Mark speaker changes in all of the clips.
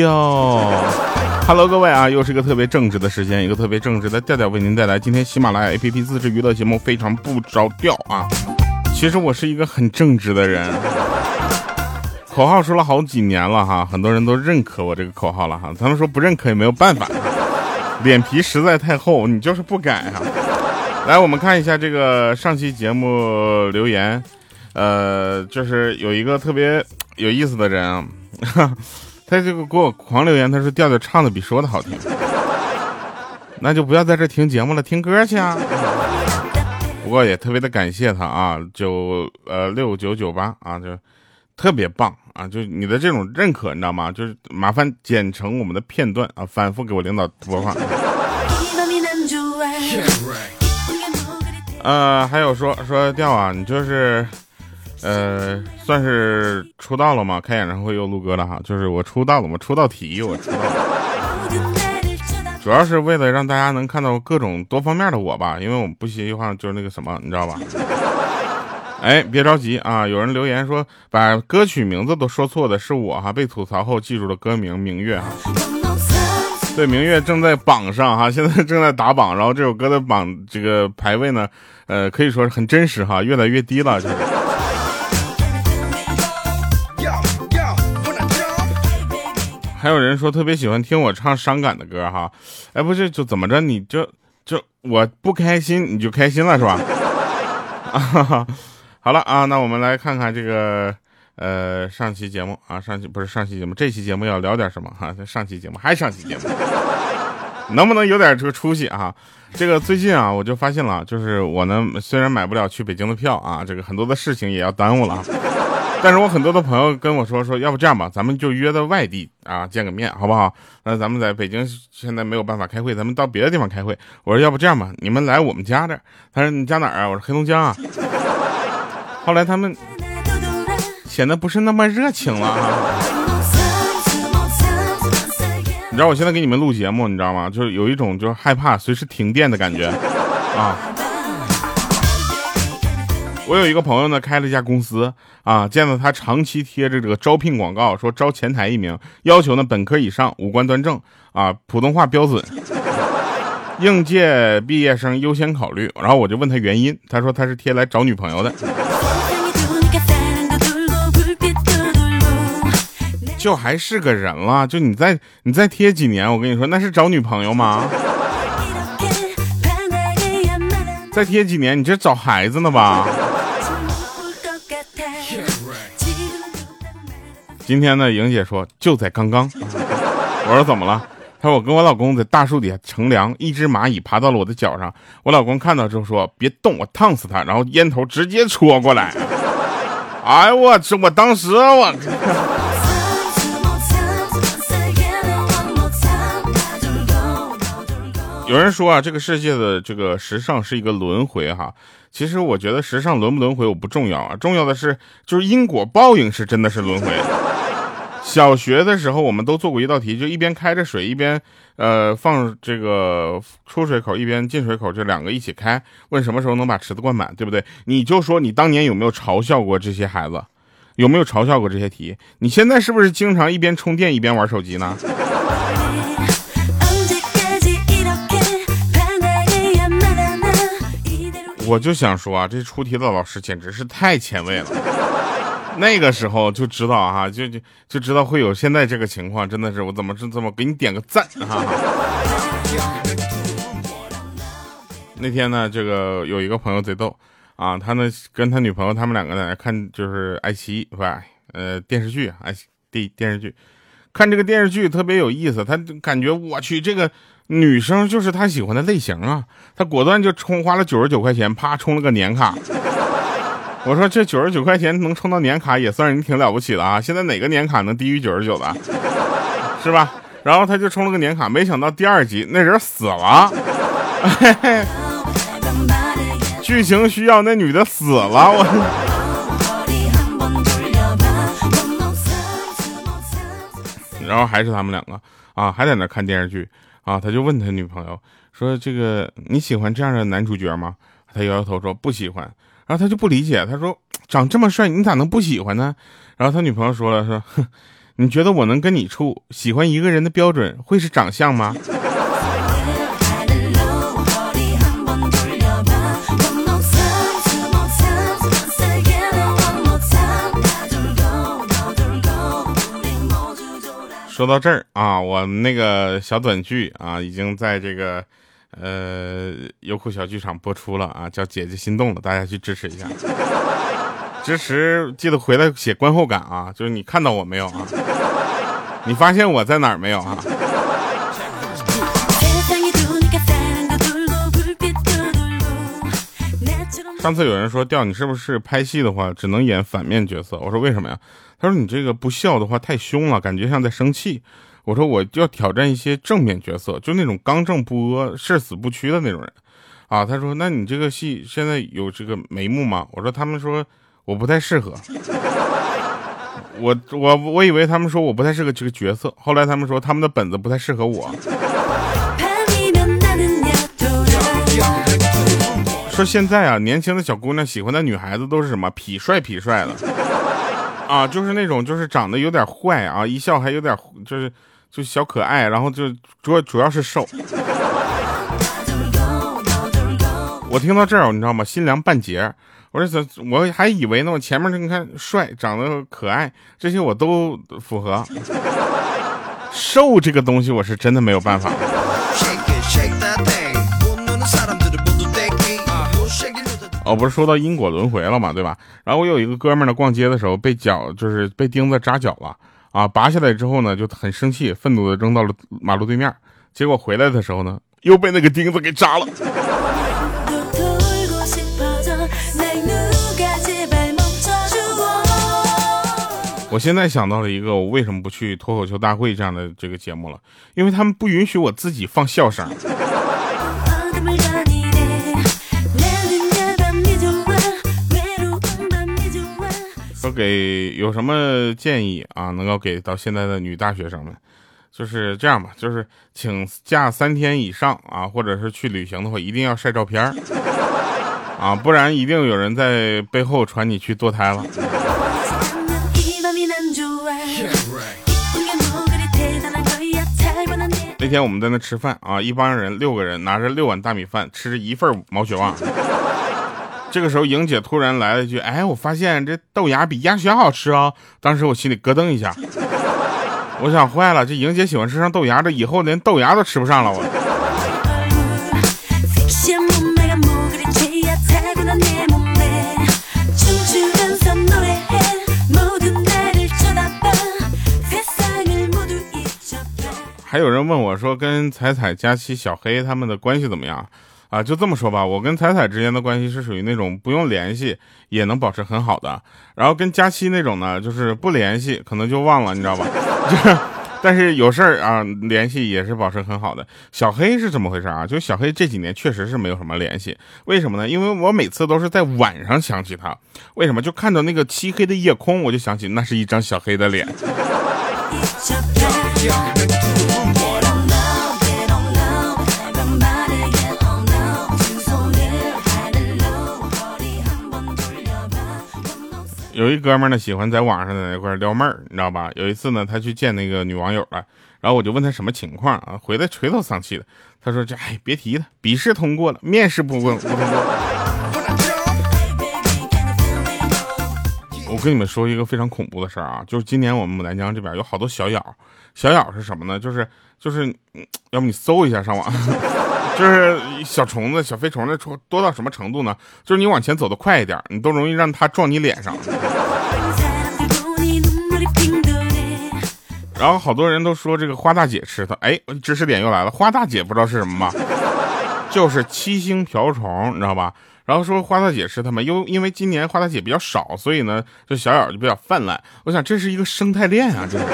Speaker 1: 哟。Hello，各位啊，又是一个特别正直的时间，一个特别正直的调调为您带来今天喜马拉雅 APP 自制娱乐节目，非常不着调啊。其实我是一个很正直的人，口号说了好几年了哈，很多人都认可我这个口号了哈。他们说不认可也没有办法，脸皮实在太厚，你就是不改哈。来，我们看一下这个上期节目留言，呃，就是有一个特别有意思的人啊。他这个给我狂留言，他说调调唱的比说的好听，那就不要在这听节目了，听歌去啊。不过也特别的感谢他啊，九呃六九九八啊，就特别棒啊，就你的这种认可，你知道吗？就是麻烦剪成我们的片段啊，反复给我领导播放。呃，还有说说调啊，你就是。呃，算是出道了吗？开演唱会又录歌了哈，就是我出道了嘛？出道题我出道，主要是为了让大家能看到各种多方面的我吧，因为我不希望就是那个什么，你知道吧？哎，别着急啊，有人留言说把歌曲名字都说错的是我哈，被吐槽后记住了歌名《明月》哈。对，《明月》正在榜上哈，现在正在打榜，然后这首歌的榜这个排位呢，呃，可以说是很真实哈，越来越低了，就是。还有人说特别喜欢听我唱伤感的歌哈，哎，不是就怎么着你就就我不开心你就开心了是吧？啊，好了啊，那我们来看看这个呃上期节目啊，上期不是上期节目，这期节目要聊点什么哈？上期节目还是上期节目，能不能有点这个出息啊？这个最近啊，我就发现了，就是我呢虽然买不了去北京的票啊，这个很多的事情也要耽误了。但是我很多的朋友跟我说说，要不这样吧，咱们就约到外地啊见个面，好不好？那咱们在北京现在没有办法开会，咱们到别的地方开会。我说要不这样吧，你们来我们家这。他说你家哪儿啊？我说黑龙江啊。后来他们显得不是那么热情了。你知道我现在给你们录节目，你知道吗？就是有一种就是害怕随时停电的感觉啊。我有一个朋友呢，开了一家公司啊，见到他长期贴着这个招聘广告，说招前台一名，要求呢本科以上，五官端正啊，普通话标准，应届毕业生优先考虑。然后我就问他原因，他说他是贴来找女朋友的，就还是个人了，就你再你再贴几年，我跟你说那是找女朋友吗？再贴几年，你这找孩子呢吧？今天呢，莹姐说就在刚刚。我说怎么了？她说我跟我老公在大树底下乘凉，一只蚂蚁爬到了我的脚上。我老公看到之后说别动，我烫死他。然后烟头直接戳过来。哎我这我当时我。有人说啊，这个世界的这个时尚是一个轮回哈。其实我觉得时尚轮不轮回我不重要啊，重要的是就是因果报应是真的是轮回。小学的时候，我们都做过一道题，就一边开着水，一边呃放这个出水口，一边进水口，这两个一起开，问什么时候能把池子灌满，对不对？你就说你当年有没有嘲笑过这些孩子，有没有嘲笑过这些题？你现在是不是经常一边充电一边玩手机呢？我就想说啊，这出题的老师简直是太前卫了。那个时候就知道哈，就就就知道会有现在这个情况，真的是我怎么这怎么给你点个赞哈。那天呢，这个有一个朋友贼逗啊，他呢跟他女朋友他们两个在那看就是爱奇艺是吧？呃电视剧爱电电视剧，看这个电视剧特别有意思，他感觉我去这个女生就是他喜欢的类型啊，他果断就充花了九十九块钱，啪充了个年卡。我说这九十九块钱能充到年卡，也算是你挺了不起的啊！现在哪个年卡能低于九十九的，是吧？然后他就充了个年卡，没想到第二集那人死了，剧情需要那女的死了，我。然后还是他们两个啊，还在那看电视剧啊，他就问他女朋友说：“这个你喜欢这样的男主角吗？”他摇摇头说：“不喜欢。”然后他就不理解，他说：“长这么帅，你咋能不喜欢呢？”然后他女朋友说了：“说，哼，你觉得我能跟你处？喜欢一个人的标准会是长相吗？说到这儿啊，我那个小短剧啊，已经在这个呃优酷小剧场播出了啊，叫《姐姐心动了》，大家去支持一下。支持记得回来写观后感啊，就是你看到我没有啊？你发现我在哪儿没有啊？上次有人说调你是不是拍戏的话只能演反面角色？我说为什么呀？他说你这个不笑的话太凶了，感觉像在生气。我说我要挑战一些正面角色，就那种刚正不阿、誓死不屈的那种人啊。他说那你这个戏现在有这个眉目吗？我说他们说我不太适合。我我我以为他们说我不太适合这个角色，后来他们说他们的本子不太适合我。说现在啊，年轻的小姑娘喜欢的女孩子都是什么痞帅痞帅的啊，就是那种就是长得有点坏啊，一笑还有点就是就小可爱，然后就主主要是瘦。我听到这儿，你知道吗？心凉半截。我说怎我还以为呢，我前面你看帅，长得可爱，这些我都符合。瘦这个东西，我是真的没有办法。哦，不是说到因果轮回了嘛，对吧？然后我有一个哥们呢，逛街的时候被脚就是被钉子扎脚了啊，拔下来之后呢，就很生气，愤怒的扔到了马路对面，结果回来的时候呢，又被那个钉子给扎了。我现在想到了一个，我为什么不去脱口秀大会这样的这个节目了？因为他们不允许我自己放笑声。给有什么建议啊？能够给到现在的女大学生们，就是这样吧，就是请假三天以上啊，或者是去旅行的话，一定要晒照片啊，不然一定有人在背后传你去堕胎了。那天我们在那吃饭啊，一帮人六个人拿着六碗大米饭，吃着一份毛血旺。这个时候，莹姐突然来了一句：“哎，我发现这豆芽比鸭血好吃啊！”当时我心里咯噔一下，我想坏了，这莹姐喜欢吃上豆芽，这以后连豆芽都吃不上了。我。还有人问我说：“跟彩彩、佳琪、小黑他们的关系怎么样？”啊，就这么说吧，我跟彩彩之间的关系是属于那种不用联系也能保持很好的，然后跟佳期那种呢，就是不联系可能就忘了，你知道吧？就是，但是有事儿啊，联系也是保持很好的。小黑是怎么回事啊？就小黑这几年确实是没有什么联系，为什么呢？因为我每次都是在晚上想起他，为什么？就看到那个漆黑的夜空，我就想起那是一张小黑的脸。有一哥们呢，喜欢在网上在那块撩妹儿，你知道吧？有一次呢，他去见那个女网友了，然后我就问他什么情况啊？回来垂头丧气的，他说：“这哎，别提了，笔试通过了，面试不过不通过。”我跟你们说一个非常恐怖的事儿啊，就是今年我们牡丹江这边有好多小咬，小咬是什么呢？就是就是，要不你搜一下上网。就是小虫子、小飞虫的多多到什么程度呢？就是你往前走的快一点，你都容易让它撞你脸上。然后好多人都说这个花大姐吃它，哎，知识点又来了。花大姐不知道是什么吗？就是七星瓢虫，你知道吧？然后说花大姐吃它们，因因为今年花大姐比较少，所以呢，这小咬就比较泛滥。我想这是一个生态链啊，这是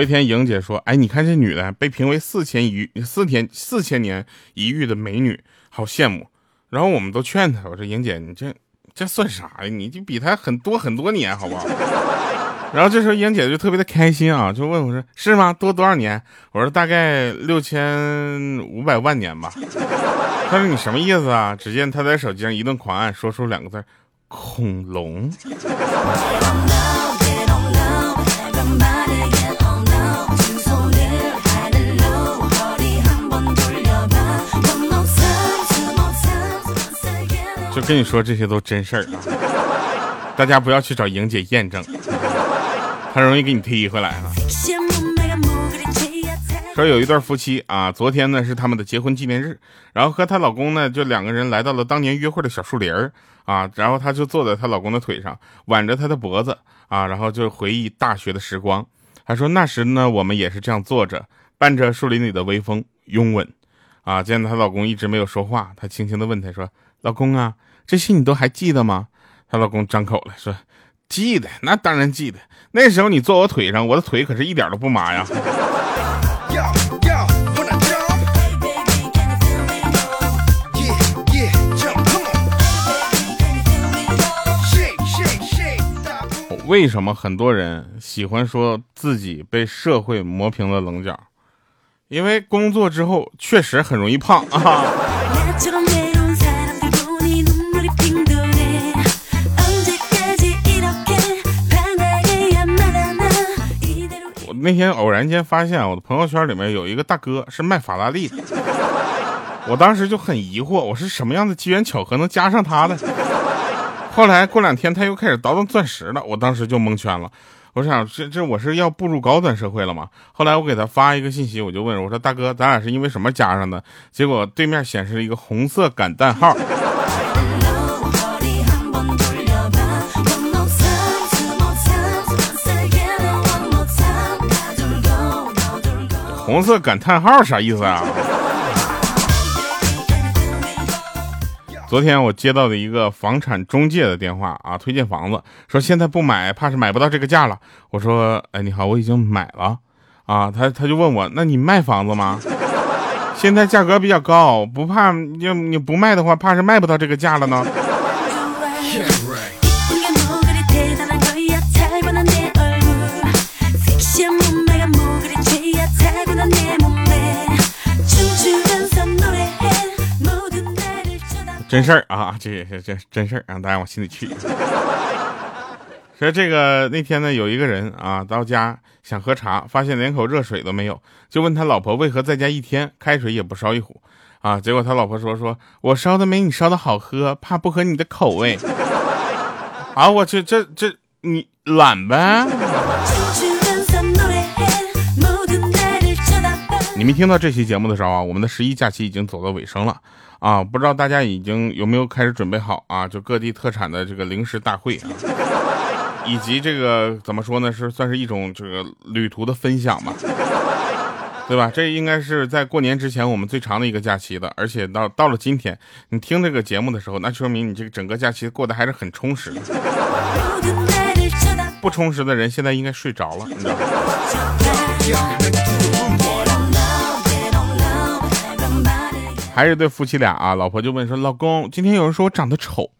Speaker 1: 有一天，莹姐说：“哎，你看这女的被评为四千一四天四千年一遇的美女，好羡慕。”然后我们都劝她：“我说莹姐，你这这算啥呀？你就比她很多很多年，好不好？”然后这时候莹姐就特别的开心啊，就问我说：“是吗？多多少年？”我说：“大概六千五百万年吧。”她说：“你什么意思啊？”只见她在手机上一顿狂按，说出两个字：“恐龙。”就跟你说，这些都真事儿啊！大家不要去找莹姐验证，她容易给你踢回来啊。说有一对夫妻啊，昨天呢是他们的结婚纪念日，然后和她老公呢就两个人来到了当年约会的小树林儿啊，然后她就坐在她老公的腿上，挽着他的脖子啊，然后就回忆大学的时光。她说那时呢我们也是这样坐着，伴着树林里的微风拥吻啊。见她老公一直没有说话，她轻轻的问他说。老公啊，这些你都还记得吗？她老公张口了，说：“记得，那当然记得。那时候你坐我腿上，我的腿可是一点都不麻呀。”为什么很多人喜欢说自己被社会磨平了棱角？因为工作之后确实很容易胖啊。那天偶然间发现我的朋友圈里面有一个大哥是卖法拉利的，我当时就很疑惑，我是什么样的机缘巧合能加上他的？后来过两天他又开始倒腾钻石了，我当时就蒙圈了。我想这这我是要步入高端社会了吗？后来我给他发一个信息，我就问我说大哥，咱俩是因为什么加上的？结果对面显示了一个红色感叹号。红色感叹号啥意思啊？昨天我接到的一个房产中介的电话啊，推荐房子，说现在不买怕是买不到这个价了。我说，哎，你好，我已经买了啊。他他就问我，那你卖房子吗？现在价格比较高，不怕你你不卖的话，怕是卖不到这个价了呢。真事儿啊，这也是真真事儿，让大家往心里去。说这个那天呢，有一个人啊到家想喝茶，发现连口热水都没有，就问他老婆为何在家一天开水也不烧一壶啊？结果他老婆说说我烧的没你烧的好喝，怕不合你的口味。啊，我去，这这你懒呗。你没听到这期节目的时候啊，我们的十一假期已经走到尾声了啊！不知道大家已经有没有开始准备好啊？就各地特产的这个零食大会啊，以及这个怎么说呢？是算是一种这个旅途的分享吧，对吧？这应该是在过年之前我们最长的一个假期的，而且到到了今天，你听这个节目的时候，那说明你这个整个假期过得还是很充实的。不充实的人现在应该睡着了，你知道吗？还是对夫妻俩啊，老婆就问说：“老公，今天有人说我长得丑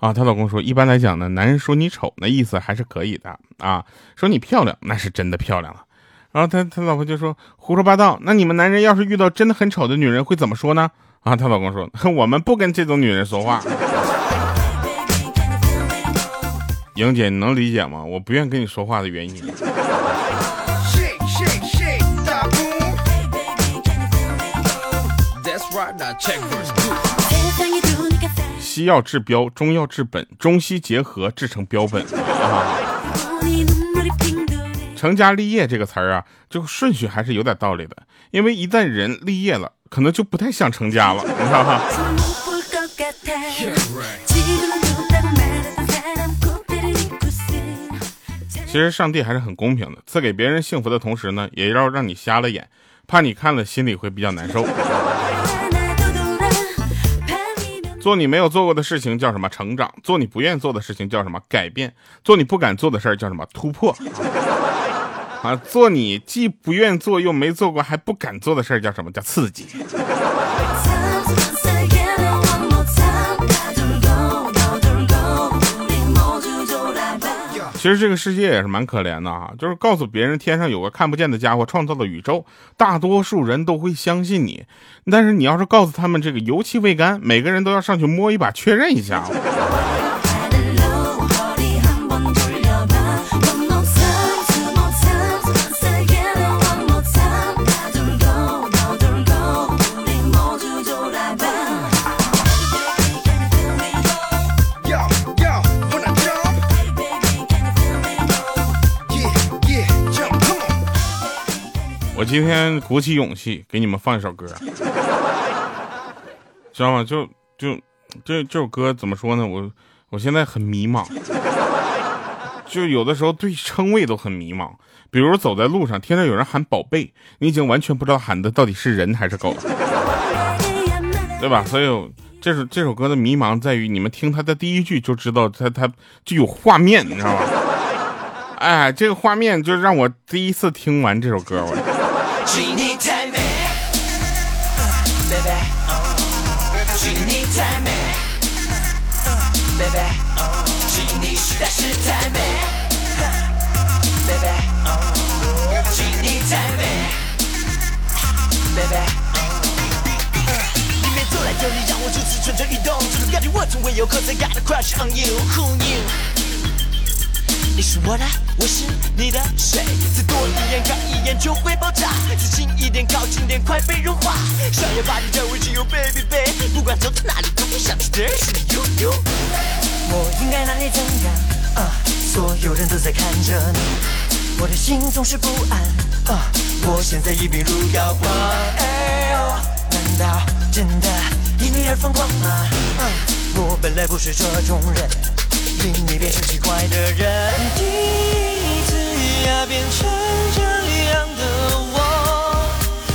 Speaker 1: 啊？”她老公说：“一般来讲呢，男人说你丑，那意思还是可以的啊。说你漂亮，那是真的漂亮了。”然后他他老婆就说：“胡说八道！那你们男人要是遇到真的很丑的女人会怎么说呢？”啊，她老公说：“我们不跟这种女人说话。”莹姐，你能理解吗？我不愿跟你说话的原因。西药治标，中药治本，中西结合制成标本啊！成家立业这个词儿啊，这个顺序还是有点道理的，因为一旦人立业了，可能就不太想成家了，你知道吗？其实上帝还是很公平的，赐给别人幸福的同时呢，也要让你瞎了眼，怕你看了心里会比较难受。做你没有做过的事情叫什么成长？做你不愿做的事情叫什么改变？做你不敢做的事儿叫什么突破？啊，做你既不愿做又没做过还不敢做的事儿叫什么叫刺激？
Speaker 2: 其实这个世界也是蛮可怜的啊，就是告诉别人天上有个看不见的家伙创造了宇宙，大多数人都会相信你。但是你要是告诉他们这个油漆未干，每个人都要上去摸一把确认一下。我今天鼓起勇气给你们放一首歌，知道吗？就就这这首歌怎么说呢？我我现在很迷茫，就有的时候对称谓都很迷茫。比如走在路上，听到有人喊宝贝，你已经完全不知道喊的到底是人还是狗，对吧？所以这首这首歌的迷茫在于，你们听它的第一句就知道它它就有画面，你知道吗？哎，这个画面就让我第一次听完这首歌，我。请你太美，baby，请你太美，baby，请你实在是太美，baby，请你太美，baby。迎面走来的你让我如此蠢蠢欲动，这种感觉我从未有 cause，I got a crush on you，who knew？你是我的，我是你的，谁？再多一眼，看一眼就会爆炸。再近一点，靠近点，快被融化。想要把你占为己有，baby baby。不管走到哪里，都会想起的是你。我应该哪里怎样？啊，所有人都在看着你，我的心总是不安。啊，我现在已病入膏肓。哎呦，难道真的因你而疯狂吗？啊，我本来不是这种人。令你变成奇怪的人，第一次呀变成这样的我，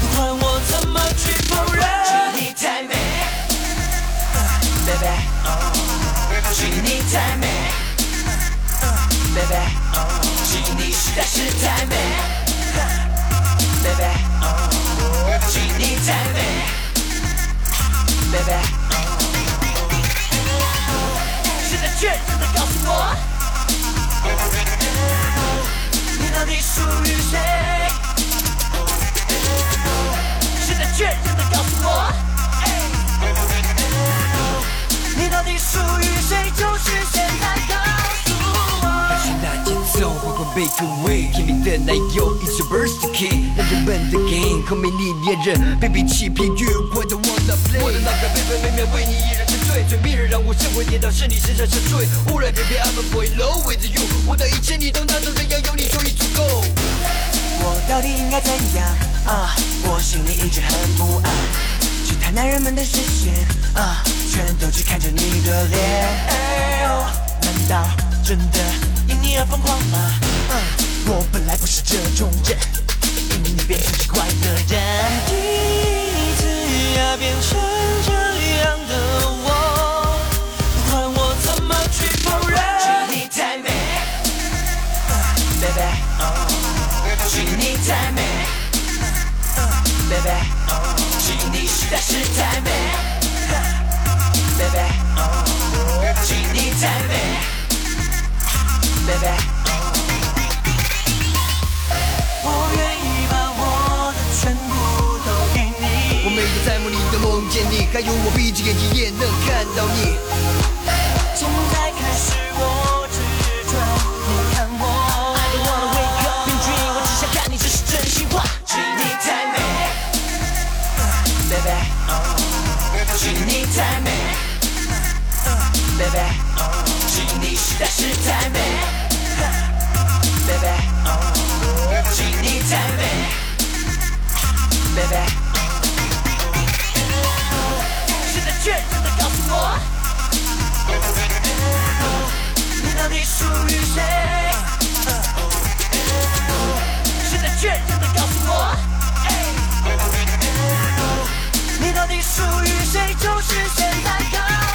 Speaker 2: 不管我怎么去否认。请你太美，baby，请你太美，baby，请你实在是太美，baby，请你太美，baby。确认的告诉我，你到底属于谁？现在确认的告诉我，你到底属于谁？就是现在告诉我。是那节奏缓缓被抚慰，甜蜜的奶油一直 burst the key，让人们的 game 和美丽恋人被被欺骗，越过让我神魂颠倒，是你身上沉睡。无论偏偏 I'm falling low with you，我的一切你都拿走，这样有你就已足够。我到底应该怎样啊？我心里一直很不安，其他男人们的视线啊，全都只看着你的脸。难道真的因你而疯狂吗？嗯我本来不是这种人，因为你变成奇怪的人。第一次呀，变成这样的我。请你实在是太美，baby，请你太美，baby。我愿意把我的全部都给你。我每天在梦里都梦见你，还有我闭着眼睛也能看到你。太美，baby，请你实在是太美，baby，请你太美，baby。现在确认的告诉我，你到底属于谁？现在确认的告诉我，你到底属于谁？就是现在的